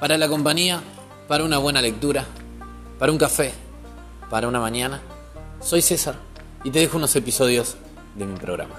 para la compañía, para una buena lectura, para un café, para una mañana. Soy César y te dejo unos episodios de mi programa.